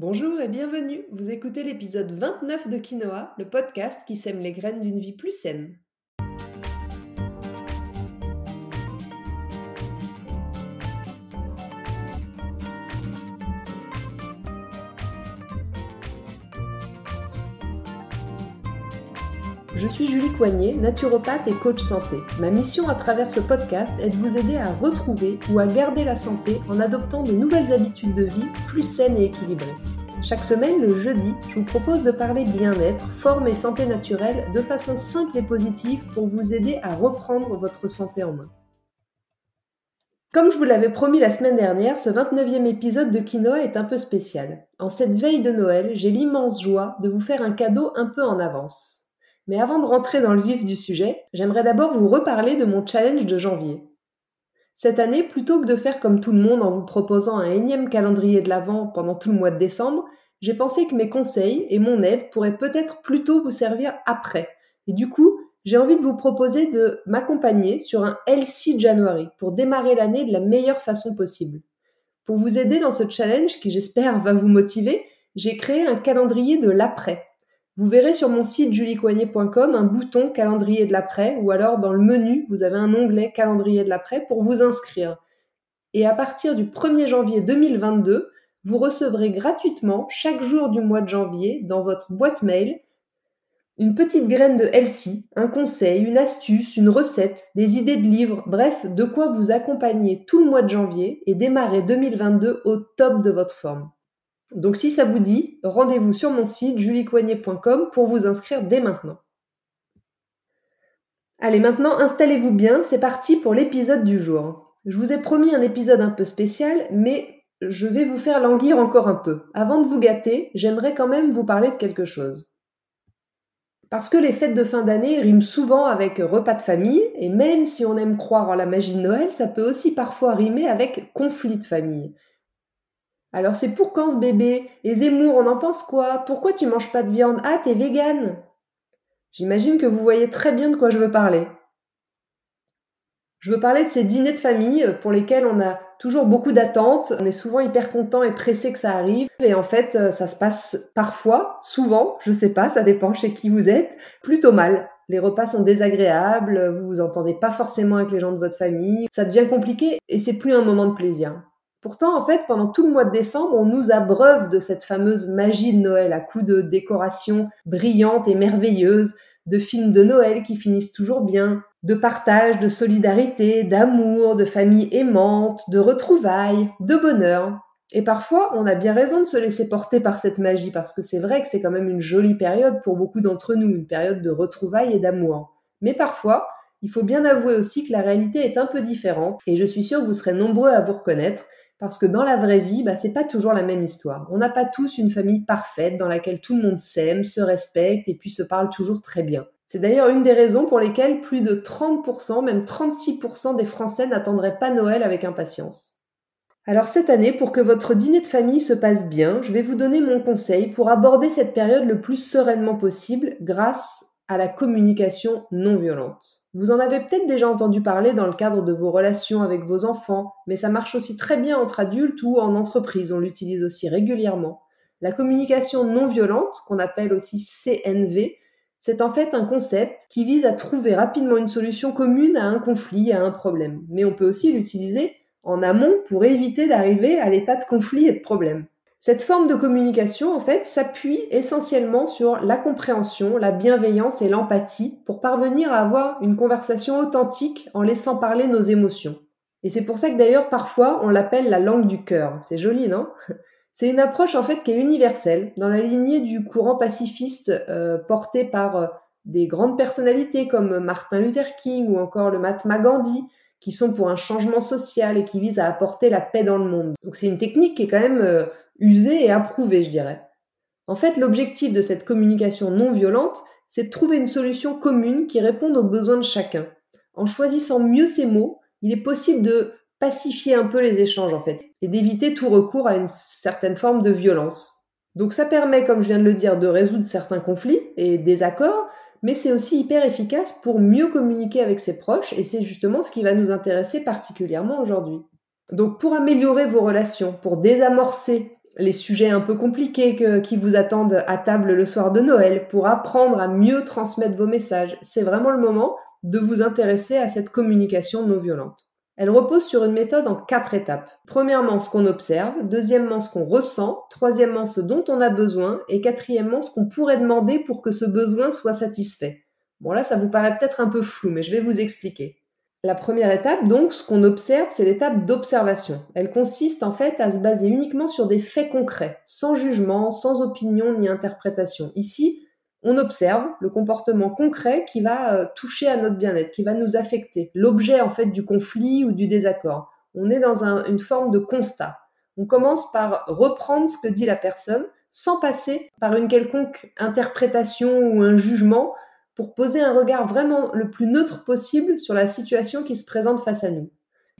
Bonjour et bienvenue. Vous écoutez l'épisode 29 de Quinoa, le podcast qui sème les graines d'une vie plus saine. Je suis Julie Coignet, naturopathe et coach santé. Ma mission à travers ce podcast est de vous aider à retrouver ou à garder la santé en adoptant de nouvelles habitudes de vie plus saines et équilibrées. Chaque semaine, le jeudi, je vous propose de parler bien-être, forme et santé naturelle de façon simple et positive pour vous aider à reprendre votre santé en main. Comme je vous l'avais promis la semaine dernière, ce 29e épisode de Quinoa est un peu spécial. En cette veille de Noël, j'ai l'immense joie de vous faire un cadeau un peu en avance. Mais avant de rentrer dans le vif du sujet, j'aimerais d'abord vous reparler de mon challenge de janvier. Cette année, plutôt que de faire comme tout le monde en vous proposant un énième calendrier de l'Avent pendant tout le mois de décembre, j'ai pensé que mes conseils et mon aide pourraient peut-être plutôt vous servir après. Et du coup, j'ai envie de vous proposer de m'accompagner sur un LC January pour démarrer l'année de la meilleure façon possible. Pour vous aider dans ce challenge qui j'espère va vous motiver, j'ai créé un calendrier de l'après. Vous verrez sur mon site juliecoignet.com un bouton calendrier de l'après ou alors dans le menu, vous avez un onglet calendrier de l'après pour vous inscrire. Et à partir du 1er janvier 2022, vous recevrez gratuitement chaque jour du mois de janvier dans votre boîte mail une petite graine de Elsie, un conseil, une astuce, une recette, des idées de livres, bref, de quoi vous accompagner tout le mois de janvier et démarrer 2022 au top de votre forme. Donc si ça vous dit, rendez-vous sur mon site juliecoignet.com pour vous inscrire dès maintenant. Allez, maintenant installez-vous bien, c'est parti pour l'épisode du jour. Je vous ai promis un épisode un peu spécial, mais je vais vous faire languir encore un peu. Avant de vous gâter, j'aimerais quand même vous parler de quelque chose. Parce que les fêtes de fin d'année riment souvent avec repas de famille, et même si on aime croire en la magie de Noël, ça peut aussi parfois rimer avec conflit de famille. Alors c'est pour quand ce bébé? Et Zemmour, on en pense quoi? Pourquoi tu manges pas de viande? Ah, t'es végane! J'imagine que vous voyez très bien de quoi je veux parler. Je veux parler de ces dîners de famille pour lesquels on a toujours beaucoup d'attentes, on est souvent hyper content et pressé que ça arrive, et en fait euh, ça se passe parfois, souvent, je sais pas, ça dépend chez qui vous êtes, plutôt mal. Les repas sont désagréables, vous vous entendez pas forcément avec les gens de votre famille, ça devient compliqué et c'est plus un moment de plaisir. Pourtant, en fait, pendant tout le mois de décembre, on nous abreuve de cette fameuse magie de Noël à coups de décorations brillantes et merveilleuses, de films de Noël qui finissent toujours bien, de partage, de solidarité, d'amour, de famille aimante, de retrouvailles, de bonheur. Et parfois, on a bien raison de se laisser porter par cette magie, parce que c'est vrai que c'est quand même une jolie période pour beaucoup d'entre nous, une période de retrouvailles et d'amour. Mais parfois, il faut bien avouer aussi que la réalité est un peu différente, et je suis sûre que vous serez nombreux à vous reconnaître, parce que dans la vraie vie, bah, c'est pas toujours la même histoire. On n'a pas tous une famille parfaite dans laquelle tout le monde s'aime, se respecte et puis se parle toujours très bien. C'est d'ailleurs une des raisons pour lesquelles plus de 30%, même 36% des Français n'attendraient pas Noël avec impatience. Alors cette année, pour que votre dîner de famille se passe bien, je vais vous donner mon conseil pour aborder cette période le plus sereinement possible grâce à la communication non violente. Vous en avez peut-être déjà entendu parler dans le cadre de vos relations avec vos enfants, mais ça marche aussi très bien entre adultes ou en entreprise, on l'utilise aussi régulièrement. La communication non violente, qu'on appelle aussi CNV, c'est en fait un concept qui vise à trouver rapidement une solution commune à un conflit, à un problème. Mais on peut aussi l'utiliser en amont pour éviter d'arriver à l'état de conflit et de problème. Cette forme de communication, en fait, s'appuie essentiellement sur la compréhension, la bienveillance et l'empathie pour parvenir à avoir une conversation authentique en laissant parler nos émotions. Et c'est pour ça que d'ailleurs parfois on l'appelle la langue du cœur. C'est joli, non? C'est une approche en fait qui est universelle, dans la lignée du courant pacifiste euh, porté par euh, des grandes personnalités comme Martin Luther King ou encore le Mahatma Gandhi, qui sont pour un changement social et qui visent à apporter la paix dans le monde. Donc c'est une technique qui est quand même euh, usé et approuvé, je dirais. En fait, l'objectif de cette communication non violente, c'est de trouver une solution commune qui réponde aux besoins de chacun. En choisissant mieux ses mots, il est possible de pacifier un peu les échanges en fait et d'éviter tout recours à une certaine forme de violence. Donc ça permet, comme je viens de le dire, de résoudre certains conflits et désaccords, mais c'est aussi hyper efficace pour mieux communiquer avec ses proches et c'est justement ce qui va nous intéresser particulièrement aujourd'hui. Donc pour améliorer vos relations, pour désamorcer les sujets un peu compliqués qui vous attendent à table le soir de Noël, pour apprendre à mieux transmettre vos messages. C'est vraiment le moment de vous intéresser à cette communication non violente. Elle repose sur une méthode en quatre étapes. Premièrement, ce qu'on observe, deuxièmement, ce qu'on ressent, troisièmement, ce dont on a besoin, et quatrièmement, ce qu'on pourrait demander pour que ce besoin soit satisfait. Bon là, ça vous paraît peut-être un peu flou, mais je vais vous expliquer. La première étape, donc, ce qu'on observe, c'est l'étape d'observation. Elle consiste en fait à se baser uniquement sur des faits concrets, sans jugement, sans opinion ni interprétation. Ici, on observe le comportement concret qui va euh, toucher à notre bien-être, qui va nous affecter, l'objet en fait du conflit ou du désaccord. On est dans une forme de constat. On commence par reprendre ce que dit la personne sans passer par une quelconque interprétation ou un jugement, poser un regard vraiment le plus neutre possible sur la situation qui se présente face à nous.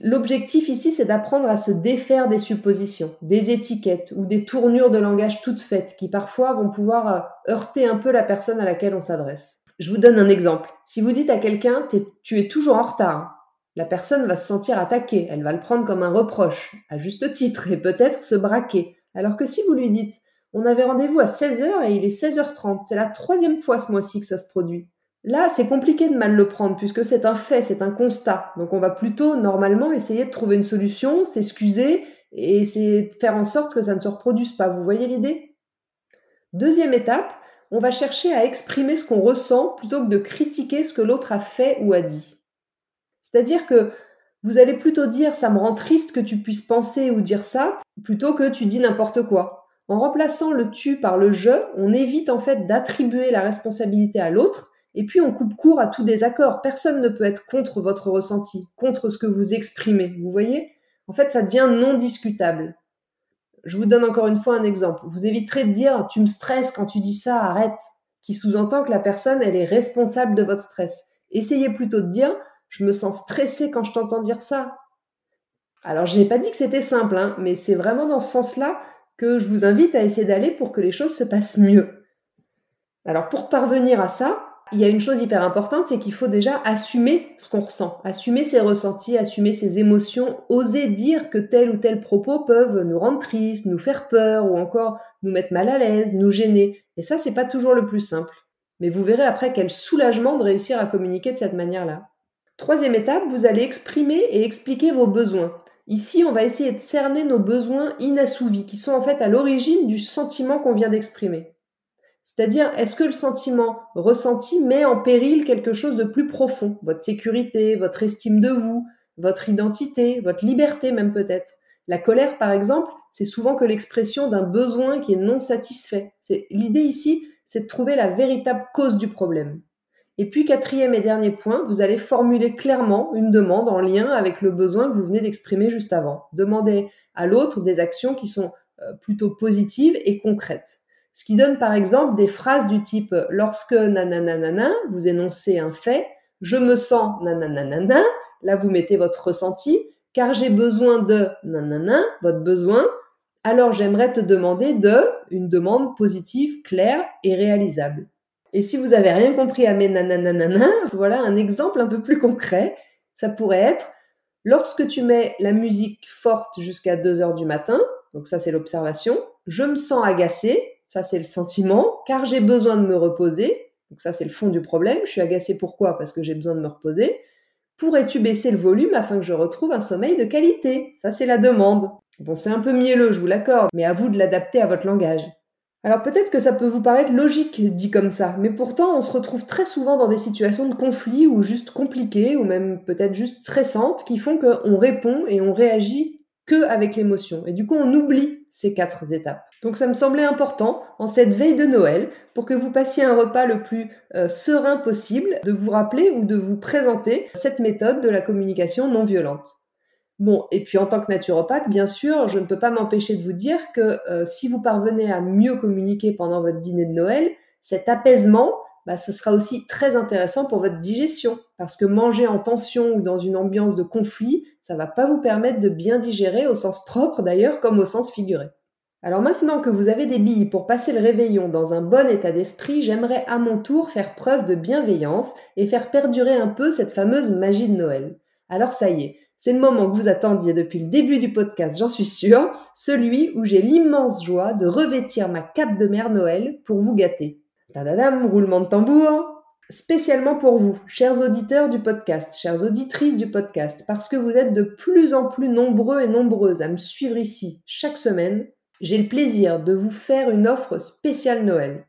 L'objectif ici, c'est d'apprendre à se défaire des suppositions, des étiquettes ou des tournures de langage toutes faites qui parfois vont pouvoir euh, heurter un peu la personne à laquelle on s'adresse. Je vous donne un exemple. Si vous dites à quelqu'un tu es toujours en retard, la personne va se sentir attaquée, elle va le prendre comme un reproche, à juste titre, et peut-être se braquer. Alors que si vous lui dites on avait rendez-vous à 16h et il est 16h30. C'est la troisième fois ce mois-ci que ça se produit. Là, c'est compliqué de mal le prendre puisque c'est un fait, c'est un constat. Donc on va plutôt normalement essayer de trouver une solution, s'excuser et faire en sorte que ça ne se reproduise pas. Vous voyez l'idée? Deuxième étape, on va chercher à exprimer ce qu'on ressent plutôt que de critiquer ce que l'autre a fait ou a dit. C'est-à-dire que vous allez plutôt dire ça me rend triste que tu puisses penser ou dire ça plutôt que tu dis n'importe quoi. En remplaçant le tu par le je, on évite en fait d'attribuer la responsabilité à l'autre et puis on coupe court à tout désaccord. Personne ne peut être contre votre ressenti, contre ce que vous exprimez. Vous voyez? En fait, ça devient non discutable. Je vous donne encore une fois un exemple. Vous éviterez de dire tu me stresses quand tu dis ça, arrête, qui sous-entend que la personne, elle est responsable de votre stress. Essayez plutôt de dire je me sens stressé quand je t'entends dire ça. Alors, je n'ai pas dit que c'était simple, hein, mais c'est vraiment dans ce sens-là que je vous invite à essayer d'aller pour que les choses se passent mieux. Alors pour parvenir à ça, il y a une chose hyper importante, c'est qu'il faut déjà assumer ce qu'on ressent, assumer ses ressentis, assumer ses émotions, oser dire que tel ou tel propos peuvent nous rendre tristes, nous faire peur ou encore nous mettre mal à l'aise, nous gêner. Et ça, c'est pas toujours le plus simple. Mais vous verrez après quel soulagement de réussir à communiquer de cette manière-là. Troisième étape, vous allez exprimer et expliquer vos besoins. Ici, on va essayer de cerner nos besoins inassouvis, qui sont en fait à l'origine du sentiment qu'on vient d'exprimer. C'est-à-dire, est-ce que le sentiment ressenti met en péril quelque chose de plus profond? Votre sécurité, votre estime de vous, votre identité, votre liberté même peut-être. La colère, par exemple, c'est souvent que l'expression d'un besoin qui est non satisfait. L'idée ici, c'est de trouver la véritable cause du problème. Et puis quatrième et dernier point, vous allez formuler clairement une demande en lien avec le besoin que vous venez d'exprimer juste avant. Demandez à l'autre des actions qui sont euh, plutôt positives et concrètes. Ce qui donne par exemple des phrases du type lorsque nananana, vous énoncez un fait, je me sens nananana, là vous mettez votre ressenti, car j'ai besoin de nanana, votre besoin, alors j'aimerais te demander de une demande positive, claire et réalisable. Et si vous n'avez rien compris à mes nananana, voilà un exemple un peu plus concret. Ça pourrait être lorsque tu mets la musique forte jusqu'à 2 heures du matin, donc ça c'est l'observation, je me sens agacé, ça c'est le sentiment, car j'ai besoin de me reposer, donc ça c'est le fond du problème, je suis agacé pourquoi? Parce que j'ai besoin de me reposer. Pourrais-tu baisser le volume afin que je retrouve un sommeil de qualité? Ça c'est la demande. Bon, c'est un peu mielleux, je vous l'accorde, mais à vous de l'adapter à votre langage. Alors peut-être que ça peut vous paraître logique dit comme ça, mais pourtant on se retrouve très souvent dans des situations de conflit ou juste compliquées ou même peut-être juste stressantes qui font qu'on répond et on réagit que avec l'émotion. Et du coup on oublie ces quatre étapes. Donc ça me semblait important en cette veille de Noël pour que vous passiez un repas le plus euh, serein possible de vous rappeler ou de vous présenter cette méthode de la communication non violente. Bon, et puis en tant que naturopathe, bien sûr, je ne peux pas m'empêcher de vous dire que euh, si vous parvenez à mieux communiquer pendant votre dîner de Noël, cet apaisement, bah, ça sera aussi très intéressant pour votre digestion. Parce que manger en tension ou dans une ambiance de conflit, ça va pas vous permettre de bien digérer au sens propre d'ailleurs comme au sens figuré. Alors maintenant que vous avez des billes pour passer le réveillon dans un bon état d'esprit, j'aimerais à mon tour faire preuve de bienveillance et faire perdurer un peu cette fameuse magie de Noël. Alors ça y est, C'est le moment que vous attendiez depuis le début du podcast, j'en suis sûre, celui où j'ai l'immense joie de revêtir ma cape de mère Noël pour vous gâter. Tadadam, roulement de tambour Spécialement pour vous, chers auditeurs du podcast, chères auditrices du podcast, parce que vous êtes de plus en plus nombreux et nombreuses à me suivre ici chaque semaine, j'ai le plaisir de vous faire une offre spéciale Noël.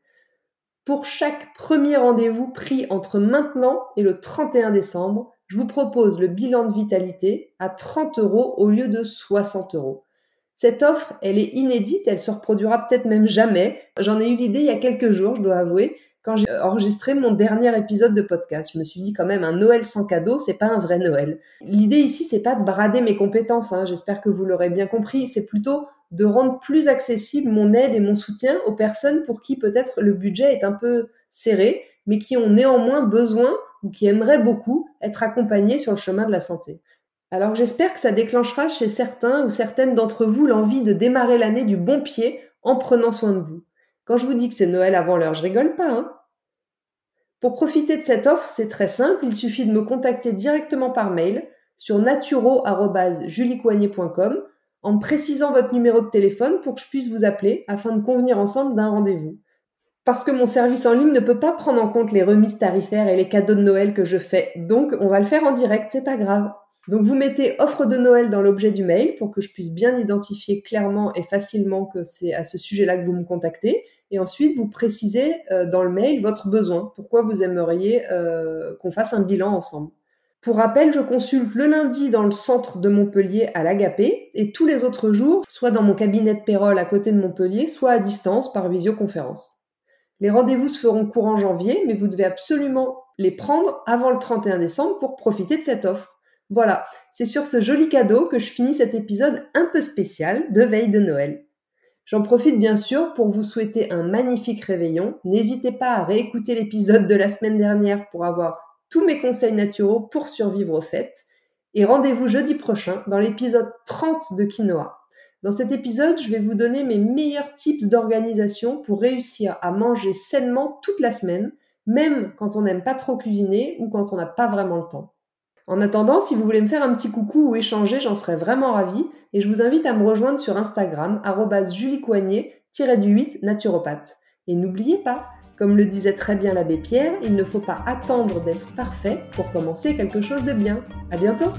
Pour chaque premier rendez-vous pris entre maintenant et le 31 décembre, je vous propose le bilan de vitalité à 30 euros au lieu de 60 euros. Cette offre, elle est inédite, elle se reproduira peut-être même jamais. J'en ai eu l'idée il y a quelques jours, je dois avouer, quand j'ai enregistré mon dernier épisode de podcast. Je me suis dit quand même un Noël sans cadeau, c'est pas un vrai Noël. L'idée ici, c'est pas de brader mes compétences, hein. j'espère que vous l'aurez bien compris, c'est plutôt de rendre plus accessible mon aide et mon soutien aux personnes pour qui peut-être le budget est un peu serré, mais qui ont néanmoins besoin ou qui aimeraient beaucoup être accompagnés sur le chemin de la santé. Alors j'espère que ça déclenchera chez certains ou certaines d'entre vous l'envie de démarrer l'année du bon pied en prenant soin de vous. Quand je vous dis que c'est Noël avant l'heure, je rigole pas. Hein Pour profiter de cette offre, c'est très simple, il suffit de me contacter directement par mail sur naturo.juliecoignet.com en précisant votre numéro de téléphone pour que je puisse vous appeler afin de convenir ensemble d'un rendez-vous parce que mon service en ligne ne peut pas prendre en compte les remises tarifaires et les cadeaux de Noël que je fais. Donc, on va le faire en direct, c'est pas grave. Donc, vous mettez offre de Noël dans l'objet du mail pour que je puisse bien identifier clairement et facilement que c'est à ce sujet-là que vous me contactez. Et ensuite, vous précisez euh, dans le mail votre besoin, pourquoi vous aimeriez euh, qu'on fasse un bilan ensemble. Pour rappel, je consulte le lundi dans le centre de Montpellier à l'Agapé et tous les autres jours, soit dans mon cabinet de Pérol à côté de Montpellier, soit à distance par visioconférence. Les rendez-vous se feront courant janvier, mais vous devez absolument les prendre avant le 31 décembre pour profiter de cette offre. Voilà, c'est sur ce joli cadeau que je finis cet épisode un peu spécial de veille de Noël. J'en profite bien sûr pour vous souhaiter un magnifique réveillon. N'hésitez pas à réécouter l'épisode de la semaine dernière pour avoir tous mes conseils naturels pour survivre aux fêtes. Et rendez-vous jeudi prochain dans l'épisode 30 de Quinoa. Dans cet épisode, je vais vous donner mes meilleurs tips d'organisation pour réussir à manger sainement toute la semaine, même quand on n'aime pas trop cuisiner ou quand on n'a pas vraiment le temps. En attendant, si vous voulez me faire un petit coucou ou échanger, j'en serais vraiment ravie et je vous invite à me rejoindre sur Instagram, juliecoignet-du8 naturopathe. Et n'oubliez pas, comme le disait très bien l'abbé Pierre, il ne faut pas attendre d'être parfait pour commencer quelque chose de bien. À bientôt!